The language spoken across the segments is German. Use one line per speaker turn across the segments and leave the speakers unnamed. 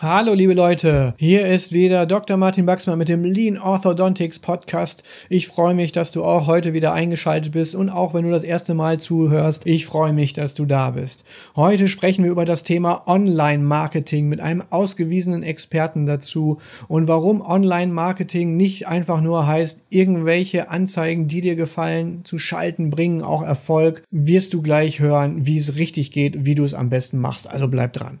Hallo liebe Leute, hier ist wieder Dr. Martin Baxmann mit dem Lean Orthodontics Podcast. Ich freue mich, dass du auch heute wieder eingeschaltet bist und auch wenn du das erste Mal zuhörst, ich freue mich, dass du da bist. Heute sprechen wir über das Thema Online-Marketing mit einem ausgewiesenen Experten dazu und warum Online-Marketing nicht einfach nur heißt, irgendwelche Anzeigen, die dir gefallen, zu schalten, bringen auch Erfolg. Wirst du gleich hören, wie es richtig geht, wie du es am besten machst. Also bleib dran.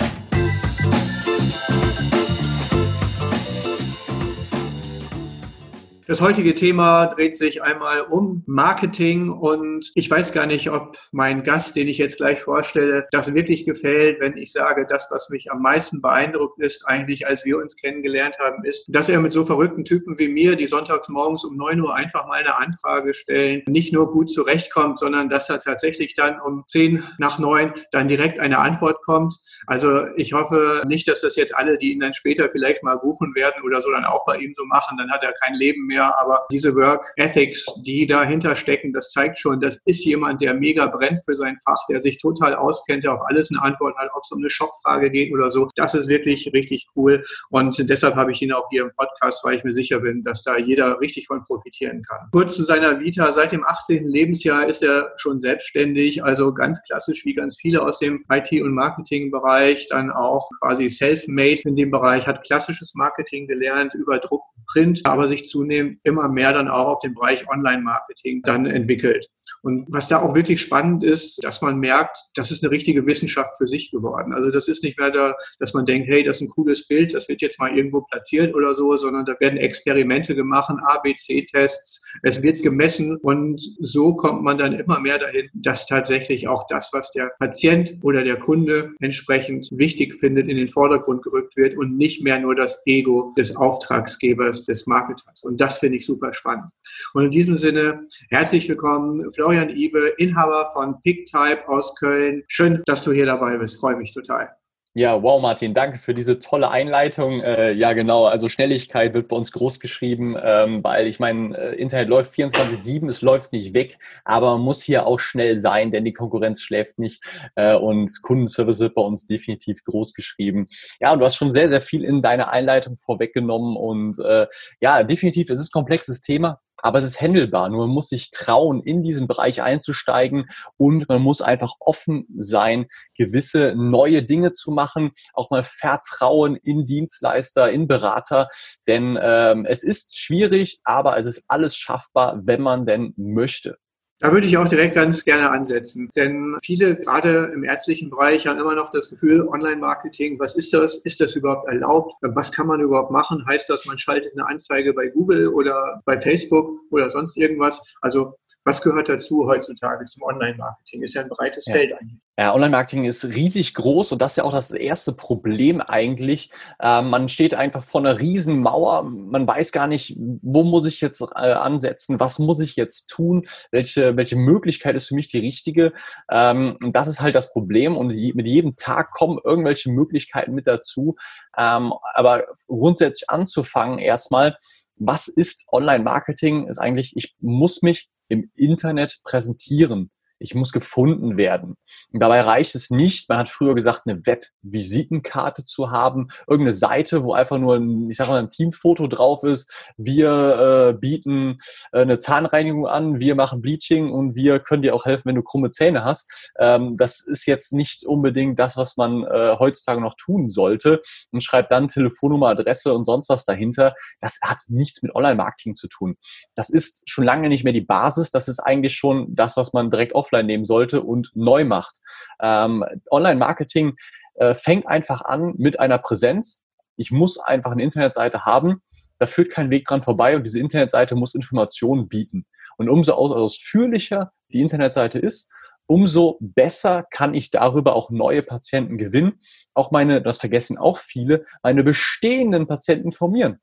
Das heutige Thema dreht sich einmal um Marketing und ich weiß gar nicht, ob mein Gast, den ich jetzt gleich vorstelle, das wirklich gefällt, wenn ich sage, das, was mich am meisten beeindruckt ist, eigentlich, als wir uns kennengelernt haben, ist, dass er mit so verrückten Typen wie mir, die sonntags morgens um neun Uhr einfach mal eine Anfrage stellen, nicht nur gut zurechtkommt, sondern dass er tatsächlich dann um zehn nach neun dann direkt eine Antwort kommt. Also ich hoffe nicht, dass das jetzt alle, die ihn dann später vielleicht mal buchen werden oder so, dann auch bei ihm so machen, dann hat er kein Leben mehr mehr, aber diese Work Ethics, die dahinter stecken, das zeigt schon, das ist jemand, der mega brennt für sein Fach, der sich total auskennt, der auf alles eine Antwort hat, ob es um eine Shopfrage geht oder so. Das ist wirklich richtig cool und deshalb habe ich ihn auch hier im Podcast, weil ich mir sicher bin, dass da jeder richtig von profitieren kann. Kurz zu seiner Vita. Seit dem 18. Lebensjahr ist er schon selbstständig, also ganz klassisch wie ganz viele aus dem IT- und Marketingbereich, dann auch quasi self-made in dem Bereich, hat klassisches Marketing gelernt über Druck, Print, aber sich zunehmend immer mehr dann auch auf den Bereich Online-Marketing dann entwickelt. Und was da auch wirklich spannend ist, dass man merkt, das ist eine richtige Wissenschaft für sich geworden. Also das ist nicht mehr da, dass man denkt, hey, das ist ein cooles Bild, das wird jetzt mal irgendwo platziert oder so, sondern da werden Experimente gemacht, ABC-Tests, es wird gemessen und so kommt man dann immer mehr dahin, dass tatsächlich auch das, was der Patient oder der Kunde entsprechend wichtig findet, in den Vordergrund gerückt wird und nicht mehr nur das Ego des Auftragsgebers, des Marketers. Und das finde ich super spannend. Und in diesem Sinne, herzlich willkommen, Florian Ibe, Inhaber von PickType aus Köln. Schön, dass du hier dabei bist. Freue mich total.
Ja, wow, Martin, danke für diese tolle Einleitung. Äh, ja, genau, also Schnelligkeit wird bei uns groß geschrieben, ähm, weil ich meine, äh, Internet läuft 24-7, es läuft nicht weg, aber man muss hier auch schnell sein, denn die Konkurrenz schläft nicht äh, und Kundenservice wird bei uns definitiv groß geschrieben. Ja, und du hast schon sehr, sehr viel in deiner Einleitung vorweggenommen und äh, ja, definitiv, es ist komplexes Thema aber es ist händelbar. Nur man muss sich trauen, in diesen Bereich einzusteigen und man muss einfach offen sein, gewisse neue Dinge zu machen, auch mal Vertrauen in Dienstleister, in Berater, denn ähm, es ist schwierig, aber es ist alles schaffbar, wenn man denn möchte.
Da würde ich auch direkt ganz gerne ansetzen. Denn viele, gerade im ärztlichen Bereich, haben immer noch das Gefühl, Online-Marketing, was ist das? Ist das überhaupt erlaubt? Was kann man überhaupt machen? Heißt das, man schaltet eine Anzeige bei Google oder bei Facebook oder sonst irgendwas? Also was gehört dazu heutzutage zum Online-Marketing? Ist ja ein breites
ja.
Feld eigentlich.
Ja, Online-Marketing ist riesig groß und das ist ja auch das erste Problem eigentlich. Äh, man steht einfach vor einer riesen Mauer. Man weiß gar nicht, wo muss ich jetzt äh, ansetzen? Was muss ich jetzt tun? Welche, welche Möglichkeit ist für mich die richtige? Ähm, und das ist halt das Problem. Und die, mit jedem Tag kommen irgendwelche Möglichkeiten mit dazu. Ähm, aber grundsätzlich anzufangen erstmal, was ist Online-Marketing? Ist eigentlich, ich muss mich im Internet präsentieren. Ich muss gefunden werden. Und dabei reicht es nicht, man hat früher gesagt, eine Web-Visitenkarte zu haben, irgendeine Seite, wo einfach nur ein, ich sag mal, ein Teamfoto drauf ist. Wir äh, bieten äh, eine Zahnreinigung an, wir machen Bleaching und wir können dir auch helfen, wenn du krumme Zähne hast. Ähm, das ist jetzt nicht unbedingt das, was man äh, heutzutage noch tun sollte und schreibt dann Telefonnummer, Adresse und sonst was dahinter. Das hat nichts mit Online-Marketing zu tun. Das ist schon lange nicht mehr die Basis. Das ist eigentlich schon das, was man direkt offline nehmen sollte und neu macht. Ähm, Online-Marketing äh, fängt einfach an mit einer Präsenz. Ich muss einfach eine Internetseite haben. Da führt kein Weg dran vorbei und diese Internetseite muss Informationen bieten. Und umso ausführlicher die Internetseite ist, umso besser kann ich darüber auch neue Patienten gewinnen. Auch meine, das vergessen auch viele, meine bestehenden Patienten informieren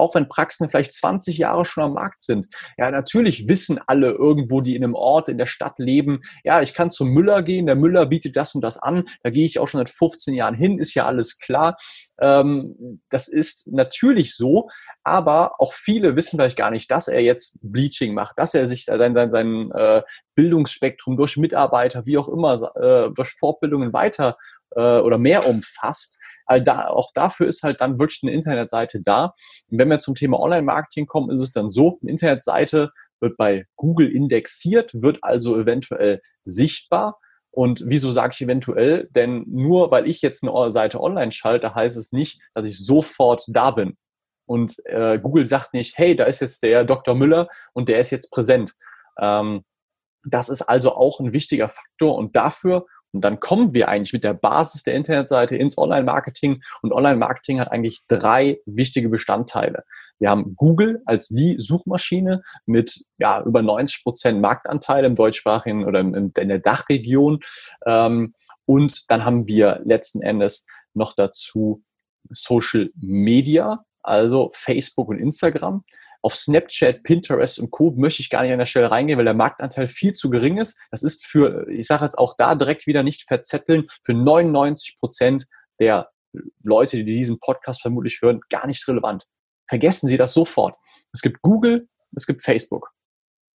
auch wenn Praxen vielleicht 20 Jahre schon am Markt sind. Ja, natürlich wissen alle irgendwo, die in einem Ort, in der Stadt leben, ja, ich kann zum Müller gehen, der Müller bietet das und das an, da gehe ich auch schon seit 15 Jahren hin, ist ja alles klar. Ähm, das ist natürlich so, aber auch viele wissen vielleicht gar nicht, dass er jetzt Bleaching macht, dass er sich sein, sein, sein äh, Bildungsspektrum durch Mitarbeiter, wie auch immer, äh, durch Fortbildungen weiter äh, oder mehr umfasst. Also da, auch dafür ist halt dann wirklich eine Internetseite da. Und wenn wir zum Thema Online-Marketing kommen, ist es dann so, eine Internetseite wird bei Google indexiert, wird also eventuell sichtbar. Und wieso sage ich eventuell? Denn nur weil ich jetzt eine Seite online schalte, heißt es nicht, dass ich sofort da bin. Und äh, Google sagt nicht, hey, da ist jetzt der Dr. Müller und der ist jetzt präsent. Ähm, das ist also auch ein wichtiger Faktor und dafür, und dann kommen wir eigentlich mit der Basis der Internetseite ins Online-Marketing und Online-Marketing hat eigentlich drei wichtige Bestandteile. Wir haben Google als die Suchmaschine mit ja, über 90 Prozent Marktanteil im deutschsprachigen oder in, der Dachregion. Ähm, und dann haben wir letzten Endes noch dazu Social Media, also Facebook und Instagram. Auf Snapchat, Pinterest und Co. möchte ich gar nicht an der Stelle reingehen, weil der Marktanteil viel zu gering ist. Das ist für, ich sage jetzt auch da direkt wieder nicht verzetteln, für 99 Prozent der Leute, die diesen Podcast vermutlich hören, gar nicht relevant. Vergessen Sie das sofort. Es gibt Google, es gibt Facebook.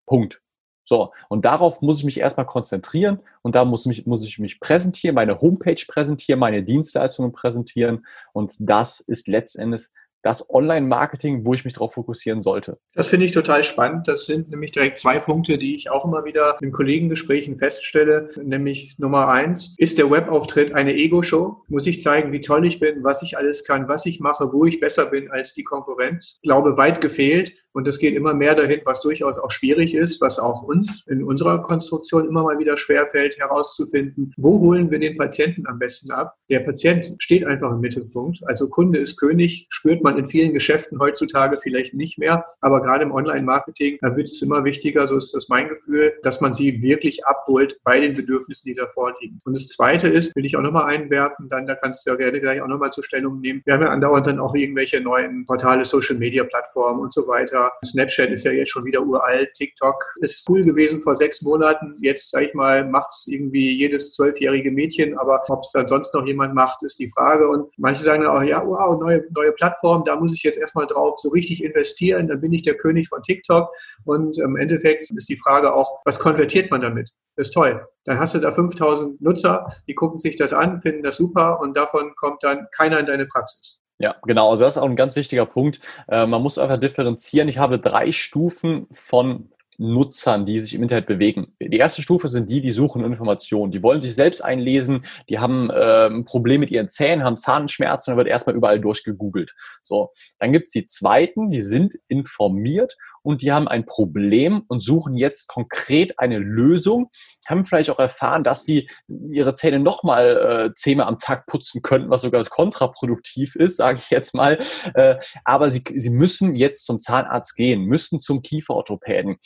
Punkt. So, und darauf muss ich mich erstmal konzentrieren und da muss, mich, muss ich mich präsentieren, meine Homepage präsentieren, meine Dienstleistungen präsentieren und das ist letztendlich das Online-Marketing, wo ich mich darauf fokussieren sollte?
Das finde ich total spannend. Das sind nämlich direkt zwei Punkte, die ich auch immer wieder in Kollegengesprächen feststelle. Nämlich Nummer eins, ist der Webauftritt eine Ego-Show? Muss ich zeigen, wie toll ich bin, was ich alles kann, was ich mache, wo ich besser bin als die Konkurrenz? Ich glaube, weit gefehlt. Und es geht immer mehr dahin, was durchaus auch schwierig ist, was auch uns in unserer Konstruktion immer mal wieder schwerfällt, herauszufinden, wo holen wir den Patienten am besten ab? Der Patient steht einfach im Mittelpunkt. Also Kunde ist König, spürt man in vielen Geschäften heutzutage vielleicht nicht mehr. Aber gerade im Online-Marketing, da wird es immer wichtiger, so ist das mein Gefühl, dass man sie wirklich abholt bei den Bedürfnissen, die da vorliegen. Und das Zweite ist, will ich auch nochmal einwerfen, dann da kannst du ja gerne gleich auch nochmal zur Stellung nehmen. Wir haben ja andauernd dann auch irgendwelche neuen Portale, Social-Media-Plattformen und so weiter Snapchat ist ja jetzt schon wieder uralt. TikTok ist cool gewesen vor sechs Monaten. Jetzt, sag ich mal, macht es irgendwie jedes zwölfjährige Mädchen. Aber ob es dann sonst noch jemand macht, ist die Frage. Und manche sagen auch, ja, wow, neue, neue Plattform, da muss ich jetzt erstmal drauf so richtig investieren. Dann bin ich der König von TikTok. Und im Endeffekt ist die Frage auch, was konvertiert man damit? Das ist toll. Dann hast du da 5000 Nutzer, die gucken sich das an, finden das super und davon kommt dann keiner in deine Praxis.
Ja, genau. Also das ist auch ein ganz wichtiger Punkt. Äh, man muss einfach differenzieren. Ich habe drei Stufen von Nutzern, die sich im Internet bewegen. Die erste Stufe sind die, die suchen Informationen. Die wollen sich selbst einlesen, die haben äh, ein Problem mit ihren Zähnen, haben Zahnschmerzen, dann wird erstmal überall durchgegoogelt. So, dann gibt's die zweiten, die sind informiert und die haben ein Problem und suchen jetzt konkret eine Lösung, haben vielleicht auch erfahren, dass sie ihre Zähne nochmal äh, zehnmal am Tag putzen könnten, was sogar kontraproduktiv ist, sage ich jetzt mal. Äh, aber sie, sie müssen jetzt zum Zahnarzt gehen, müssen zum Kieferorthopäden,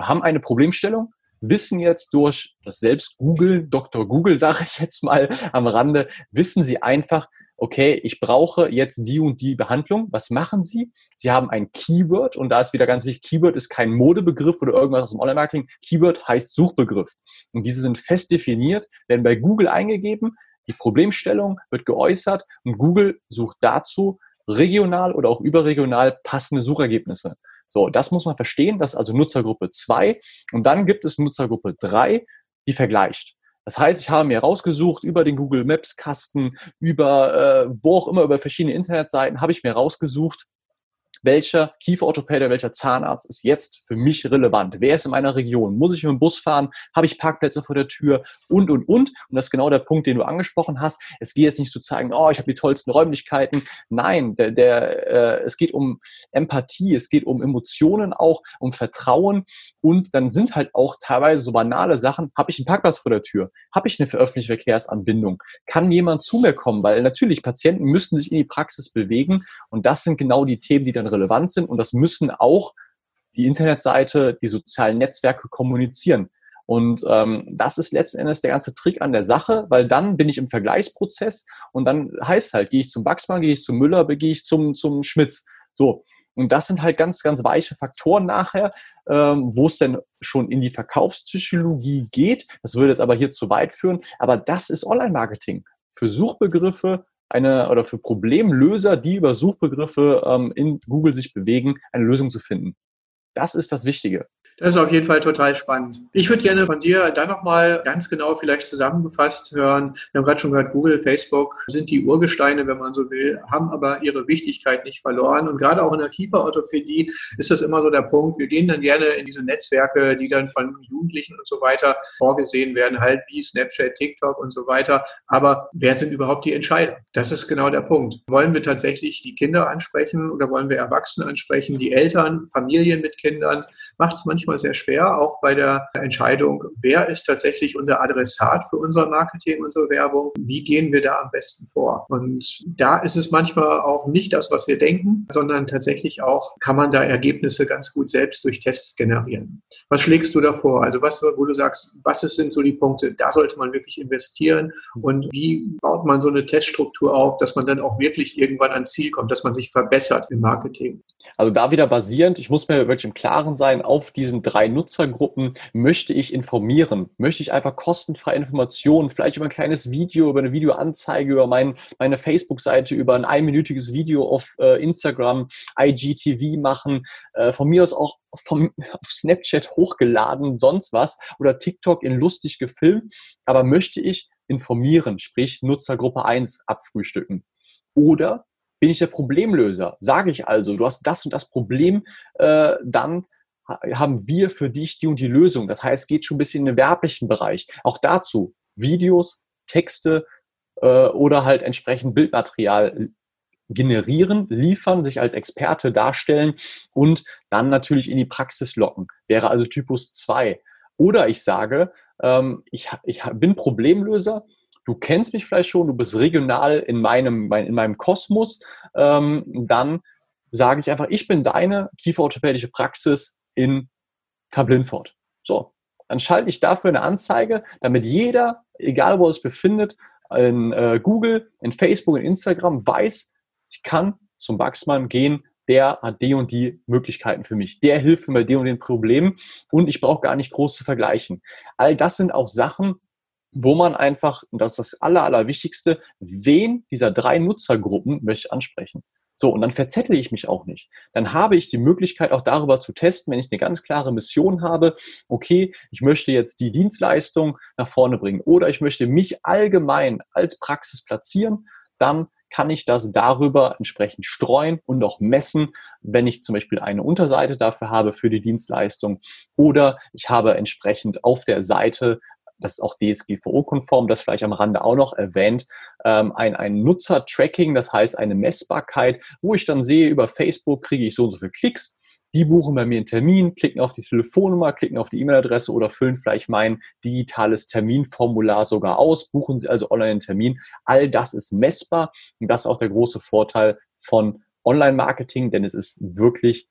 haben eine Problemstellung, wissen jetzt durch das selbst Google, Dr. Google sage ich jetzt mal am Rande, wissen sie einfach, okay, ich brauche jetzt die und die Behandlung. Was machen Sie? Sie haben ein Keyword und da ist wieder ganz wichtig, Keyword ist kein Modebegriff oder irgendwas aus dem Online-Marketing. Keyword heißt Suchbegriff. Und diese sind fest definiert, werden bei Google eingegeben, die Problemstellung wird geäußert und Google sucht dazu regional oder auch überregional passende Suchergebnisse. So, das muss man verstehen. Das ist also Nutzergruppe 2. Und dann gibt es Nutzergruppe 3, die vergleicht. Das heißt, ich habe mir rausgesucht über den Google Maps Kasten, über äh, wo auch immer, über verschiedene Internetseiten, habe ich mir rausgesucht, welcher Kieferorthopäde, welcher Zahnarzt ist jetzt für mich relevant? Wer ist in meiner Region? Muss ich mit dem Bus fahren? Habe ich Parkplätze vor der Tür? Und, und, und. Und das ist genau der Punkt, den du angesprochen hast. Es geht jetzt nicht zu zeigen, oh, ich habe die tollsten Räumlichkeiten. Nein, der, der, äh, es geht um Empathie, es geht um Emotionen auch, um Vertrauen. Und dann sind halt auch teilweise so banale Sachen. Habe ich einen Parkplatz vor der Tür? Habe ich eine öffentliche Verkehrsanbindung? Kann jemand zu mir kommen? Weil natürlich, Patienten müssen sich in die Praxis bewegen. Und das sind genau die Themen, die dann relevant sind und das müssen auch die Internetseite, die sozialen Netzwerke kommunizieren. Und ähm, das ist letzten Endes der ganze Trick an der Sache, weil dann bin ich im Vergleichsprozess und dann heißt halt, gehe ich zum Baxmann, gehe ich zum Müller, gehe ich zum, zum Schmitz. So. Und das sind halt ganz, ganz weiche Faktoren nachher, ähm, wo es denn schon in die Verkaufspsychologie geht. Das würde jetzt aber hier zu weit führen. Aber das ist Online-Marketing. Für Suchbegriffe eine oder für Problemlöser, die über Suchbegriffe ähm, in Google sich bewegen, eine Lösung zu finden. Das ist das Wichtige.
Das ist auf jeden Fall total spannend. Ich würde gerne von dir dann nochmal ganz genau vielleicht zusammengefasst hören. Wir haben gerade schon gehört, Google, Facebook sind die Urgesteine, wenn man so will, haben aber ihre Wichtigkeit nicht verloren. Und gerade auch in der Kieferorthopädie ist das immer so der Punkt. Wir gehen dann gerne in diese Netzwerke, die dann von Jugendlichen und so weiter vorgesehen werden, halt wie Snapchat, TikTok und so weiter. Aber wer sind überhaupt die Entscheider? Das ist genau der Punkt. Wollen wir tatsächlich die Kinder ansprechen oder wollen wir Erwachsene ansprechen, die Eltern, Familien mit Kindern? Macht es manchmal manchmal sehr schwer, auch bei der Entscheidung, wer ist tatsächlich unser Adressat für unser Marketing, unsere Werbung, wie gehen wir da am besten vor. Und da ist es manchmal auch nicht das, was wir denken, sondern tatsächlich auch kann man da Ergebnisse ganz gut selbst durch Tests generieren. Was schlägst du da vor? Also was, wo du sagst, was sind so die Punkte, da sollte man wirklich investieren und wie baut man so eine Teststruktur auf, dass man dann auch wirklich irgendwann ans Ziel kommt, dass man sich verbessert im Marketing?
Also da wieder basierend, ich muss mir wirklich im Klaren sein, auf diesen diesen drei Nutzergruppen möchte ich informieren? Möchte ich einfach kostenfreie Informationen, vielleicht über ein kleines Video, über eine Videoanzeige, über mein, meine Facebook-Seite, über ein einminütiges Video auf äh, Instagram, IGTV machen, äh, von mir aus auch vom, auf Snapchat hochgeladen, sonst was, oder TikTok in lustig gefilmt, aber möchte ich informieren, sprich Nutzergruppe 1 abfrühstücken? Oder bin ich der Problemlöser? Sage ich also, du hast das und das Problem, äh, dann haben wir für dich die und die Lösung. Das heißt, geht schon ein bisschen in den werblichen Bereich. Auch dazu Videos, Texte äh, oder halt entsprechend Bildmaterial generieren, liefern, sich als Experte darstellen und dann natürlich in die Praxis locken. Wäre also Typus 2. Oder ich sage, ähm, ich, ich bin Problemlöser, du kennst mich vielleicht schon, du bist regional in meinem, in meinem Kosmos, ähm, dann sage ich einfach, ich bin deine kieferorthopädische Praxis, in Kablinfort. So, dann schalte ich dafür eine Anzeige, damit jeder, egal wo er sich befindet, in äh, Google, in Facebook, in Instagram weiß, ich kann zum Wachsmann gehen, der hat die und die Möglichkeiten für mich. Der hilft mir bei dem und den Problemen und ich brauche gar nicht groß zu vergleichen. All das sind auch Sachen, wo man einfach, und das ist das Aller, Allerwichtigste, wen dieser drei Nutzergruppen möchte ich ansprechen. So, und dann verzettle ich mich auch nicht. Dann habe ich die Möglichkeit auch darüber zu testen, wenn ich eine ganz klare Mission habe, okay, ich möchte jetzt die Dienstleistung nach vorne bringen oder ich möchte mich allgemein als Praxis platzieren, dann kann ich das darüber entsprechend streuen und auch messen, wenn ich zum Beispiel eine Unterseite dafür habe für die Dienstleistung oder ich habe entsprechend auf der Seite das ist auch DSGVO-konform, das vielleicht am Rande auch noch erwähnt, ähm, ein, ein Nutzer-Tracking, das heißt eine Messbarkeit, wo ich dann sehe, über Facebook kriege ich so und so viele Klicks, die buchen bei mir einen Termin, klicken auf die Telefonnummer, klicken auf die E-Mail-Adresse oder füllen vielleicht mein digitales Terminformular sogar aus, buchen sie also online einen Termin. All das ist messbar und das ist auch der große Vorteil von Online-Marketing, denn es ist wirklich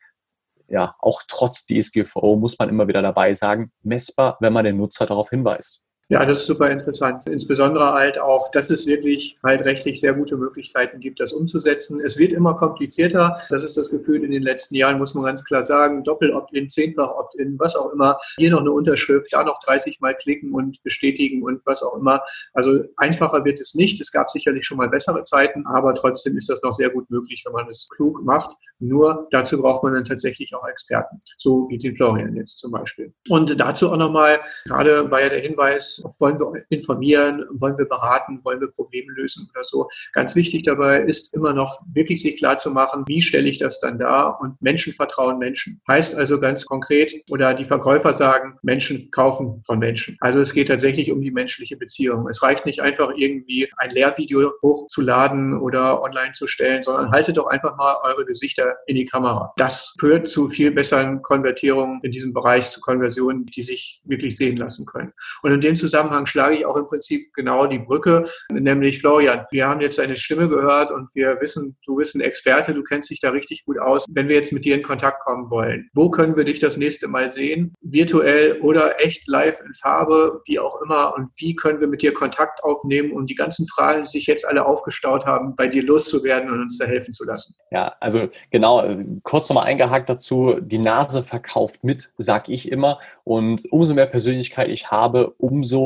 ja, auch trotz DSGVO muss man immer wieder dabei sagen, messbar, wenn man den Nutzer darauf hinweist.
Ja, das ist super interessant. Insbesondere halt auch, dass es wirklich halt rechtlich sehr gute Möglichkeiten gibt, das umzusetzen. Es wird immer komplizierter. Das ist das Gefühl in den letzten Jahren, muss man ganz klar sagen. Doppel-Opt-in, Zehnfach-Opt-in, was auch immer. Hier noch eine Unterschrift, da noch 30 Mal klicken und bestätigen und was auch immer. Also einfacher wird es nicht. Es gab sicherlich schon mal bessere Zeiten, aber trotzdem ist das noch sehr gut möglich, wenn man es klug macht. Nur dazu braucht man dann tatsächlich auch Experten. So wie den Florian jetzt zum Beispiel. Und dazu auch nochmal, gerade war ja der Hinweis, wollen wir informieren, wollen wir beraten, wollen wir Probleme lösen oder so. Ganz wichtig dabei ist immer noch wirklich sich klar zu machen, wie stelle ich das dann dar und Menschen vertrauen Menschen. Heißt also ganz konkret, oder die Verkäufer sagen, Menschen kaufen von Menschen. Also es geht tatsächlich um die menschliche Beziehung. Es reicht nicht einfach irgendwie ein Lehrvideo hochzuladen oder online zu stellen, sondern haltet doch einfach mal eure Gesichter in die Kamera. Das führt zu viel besseren Konvertierungen in diesem Bereich, zu Konversionen, die sich wirklich sehen lassen können. Und in dem Zusammenhang Zusammenhang schlage ich auch im Prinzip genau die Brücke, nämlich Florian, wir haben jetzt deine Stimme gehört und wir wissen, du bist ein Experte, du kennst dich da richtig gut aus. Wenn wir jetzt mit dir in Kontakt kommen wollen, wo können wir dich das nächste Mal sehen? Virtuell oder echt live in Farbe, wie auch immer. Und wie können wir mit dir Kontakt aufnehmen, um die ganzen Fragen, die sich jetzt alle aufgestaut haben, bei dir loszuwerden und uns da helfen zu lassen?
Ja, also genau, kurz nochmal eingehakt dazu, die Nase verkauft mit, sag ich immer. Und umso mehr Persönlichkeit ich habe, umso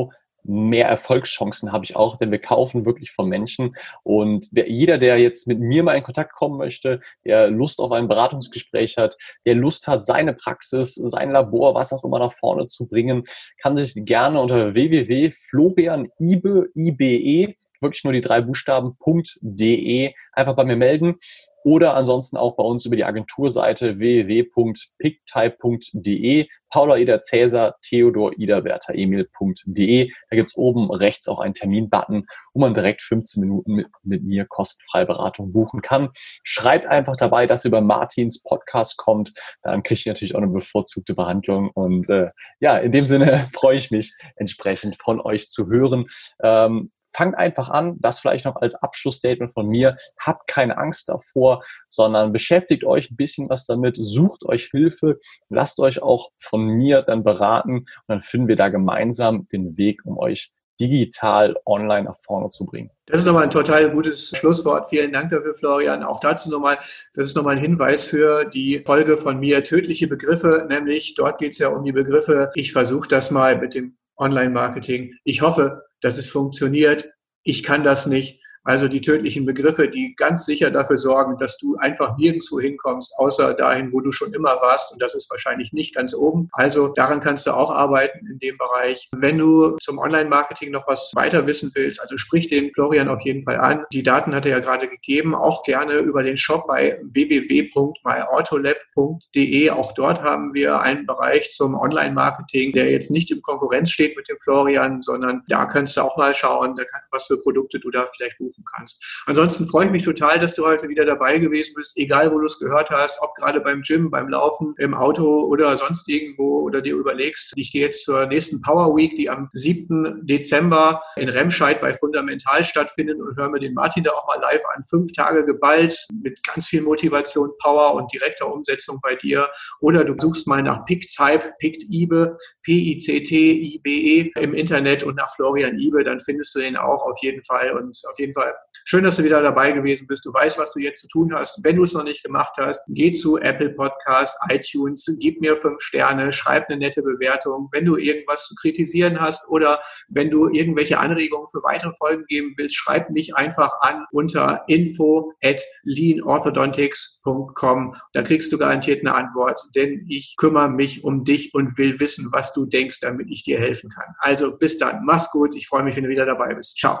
mehr Erfolgschancen habe ich auch, denn wir kaufen wirklich von Menschen. Und wer, jeder, der jetzt mit mir mal in Kontakt kommen möchte, der Lust auf ein Beratungsgespräch hat, der Lust hat, seine Praxis, sein Labor, was auch immer nach vorne zu bringen, kann sich gerne unter www.florianibe, ibe, wirklich nur die drei Buchstaben.de einfach bei mir melden oder ansonsten auch bei uns über die Agenturseite www.picktype.de, Paula Ida Cäsar, Theodor Ida Werther Emil.de. Da gibt's oben rechts auch einen Termin-Button, wo man direkt 15 Minuten mit, mit mir kostenfrei Beratung buchen kann. Schreibt einfach dabei, dass ihr über Martins Podcast kommt. Dann kriegt ihr natürlich auch eine bevorzugte Behandlung. Und äh, ja, in dem Sinne freue ich mich entsprechend von euch zu hören. Ähm, fangt einfach an, das vielleicht noch als Abschlussstatement von mir, habt keine Angst davor, sondern beschäftigt euch ein bisschen was damit, sucht euch Hilfe, lasst euch auch von mir dann beraten und dann finden wir da gemeinsam den Weg, um euch digital online nach vorne zu bringen.
Das ist nochmal ein total gutes Schlusswort. Vielen Dank dafür, Florian. Auch dazu nochmal, das ist nochmal ein Hinweis für die Folge von mir, tödliche Begriffe, nämlich dort geht es ja um die Begriffe, ich versuche das mal mit dem Online-Marketing. Ich hoffe, dass es funktioniert. Ich kann das nicht. Also die tödlichen Begriffe, die ganz sicher dafür sorgen, dass du einfach nirgendwo hinkommst, außer dahin, wo du schon immer warst. Und das ist wahrscheinlich nicht ganz oben. Also daran kannst du auch arbeiten in dem Bereich. Wenn du zum Online-Marketing noch was weiter wissen willst, also sprich den Florian auf jeden Fall an. Die Daten hat er ja gerade gegeben. Auch gerne über den Shop bei www.myautolab.de. Auch dort haben wir einen Bereich zum Online-Marketing, der jetzt nicht in Konkurrenz steht mit dem Florian, sondern da kannst du auch mal schauen, was für Produkte du da vielleicht buchst buchen kannst. Ansonsten freue ich mich total, dass du heute wieder dabei gewesen bist, egal wo du es gehört hast, ob gerade beim Gym, beim Laufen, im Auto oder sonst irgendwo oder dir überlegst. Ich gehe jetzt zur nächsten Power Week, die am 7. Dezember in Remscheid bei Fundamental stattfindet und höre mir den Martin da auch mal live an. Fünf Tage geballt mit ganz viel Motivation, Power und direkter Umsetzung bei dir. Oder du suchst mal nach PickType, PickIbe, P-I-C-T-I-B-E im Internet und nach Florian Ibe, dann findest du den auch auf jeden Fall und auf jeden Fall Fall schön, dass du wieder dabei gewesen bist. Du weißt, was du jetzt zu tun hast. Wenn du es noch nicht gemacht hast, geh zu Apple Podcast, iTunes, gib mir fünf Sterne, schreib eine nette Bewertung. Wenn du irgendwas zu kritisieren hast oder wenn du irgendwelche Anregungen für weitere Folgen geben willst, schreib mich einfach an unter info at leanorthodontics.com. Da kriegst du garantiert eine Antwort, denn ich kümmere mich um dich und will wissen, was du denkst, damit ich dir helfen kann. Also bis dann. Mach's gut. Ich freue mich, wenn du wieder dabei bist. Ciao.